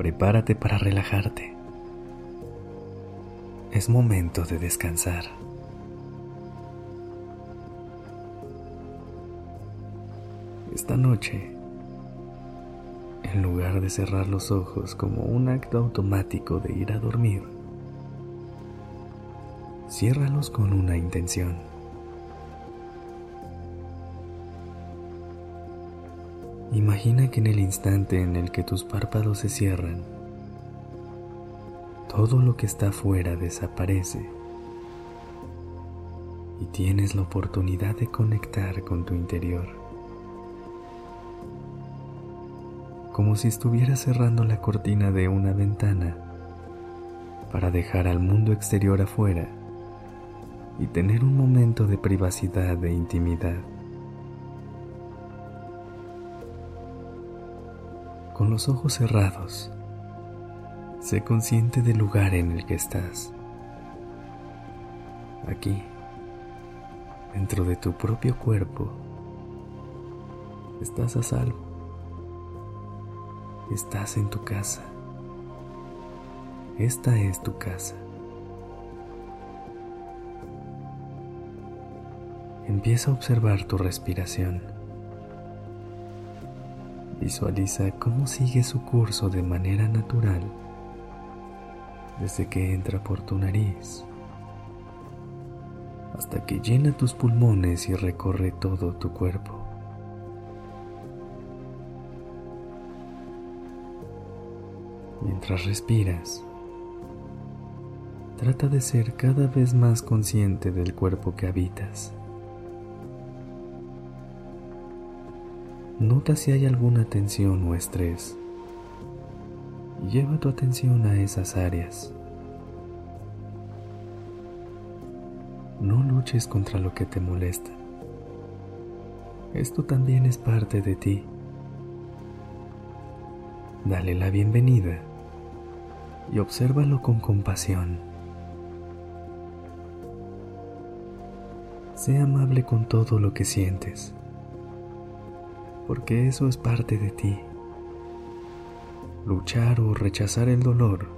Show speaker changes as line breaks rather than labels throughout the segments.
Prepárate para relajarte. Es momento de descansar. Esta noche, en lugar de cerrar los ojos como un acto automático de ir a dormir, ciérralos con una intención. Imagina que en el instante en el que tus párpados se cierran, todo lo que está afuera desaparece y tienes la oportunidad de conectar con tu interior. Como si estuvieras cerrando la cortina de una ventana para dejar al mundo exterior afuera y tener un momento de privacidad e intimidad. Con los ojos cerrados, sé consciente del lugar en el que estás. Aquí, dentro de tu propio cuerpo, estás a salvo. Estás en tu casa. Esta es tu casa. Empieza a observar tu respiración. Visualiza cómo sigue su curso de manera natural desde que entra por tu nariz hasta que llena tus pulmones y recorre todo tu cuerpo. Mientras respiras, trata de ser cada vez más consciente del cuerpo que habitas. Nota si hay alguna tensión o estrés. Lleva tu atención a esas áreas. No luches contra lo que te molesta. Esto también es parte de ti. Dale la bienvenida y obsérvalo con compasión. Sé amable con todo lo que sientes porque eso es parte de ti. Luchar o rechazar el dolor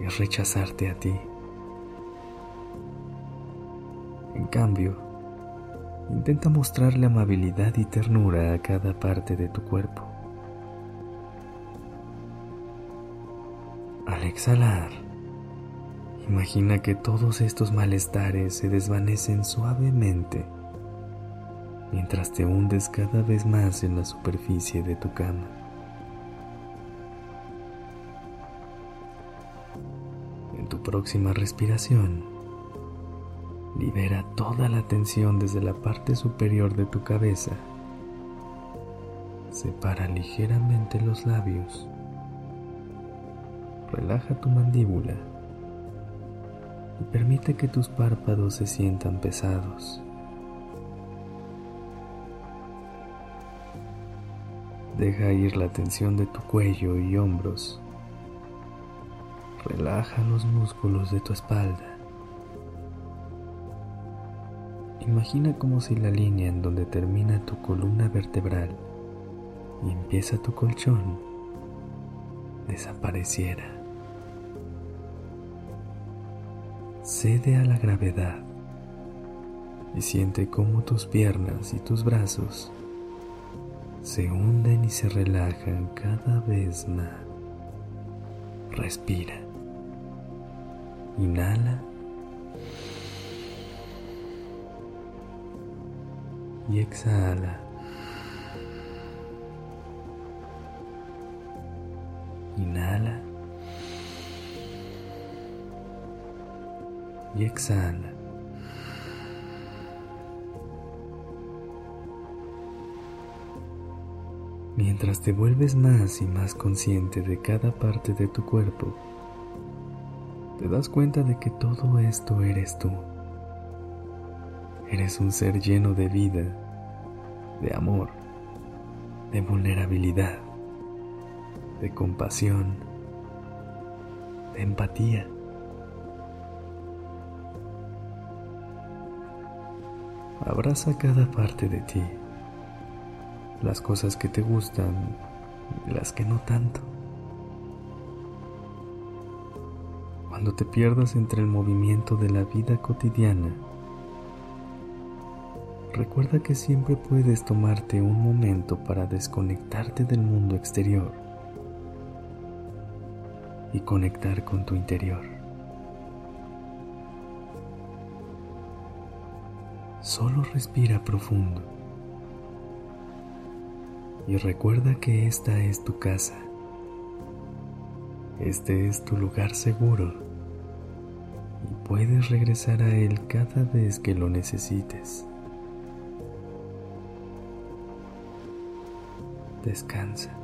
es rechazarte a ti. En cambio, intenta mostrarle amabilidad y ternura a cada parte de tu cuerpo. Al exhalar, imagina que todos estos malestares se desvanecen suavemente mientras te hundes cada vez más en la superficie de tu cama. En tu próxima respiración, libera toda la tensión desde la parte superior de tu cabeza. Separa ligeramente los labios. Relaja tu mandíbula y permite que tus párpados se sientan pesados. Deja ir la tensión de tu cuello y hombros. Relaja los músculos de tu espalda. Imagina como si la línea en donde termina tu columna vertebral y empieza tu colchón desapareciera. Cede a la gravedad y siente cómo tus piernas y tus brazos se hunden y se relajan cada vez más. Respira. Inhala. Y exhala. Inhala. Y exhala. Mientras te vuelves más y más consciente de cada parte de tu cuerpo, te das cuenta de que todo esto eres tú. Eres un ser lleno de vida, de amor, de vulnerabilidad, de compasión, de empatía. Abraza cada parte de ti las cosas que te gustan las que no tanto. Cuando te pierdas entre el movimiento de la vida cotidiana, recuerda que siempre puedes tomarte un momento para desconectarte del mundo exterior y conectar con tu interior. Solo respira profundo y recuerda que esta es tu casa. Este es tu lugar seguro y puedes regresar a él cada vez que lo necesites. Descansa.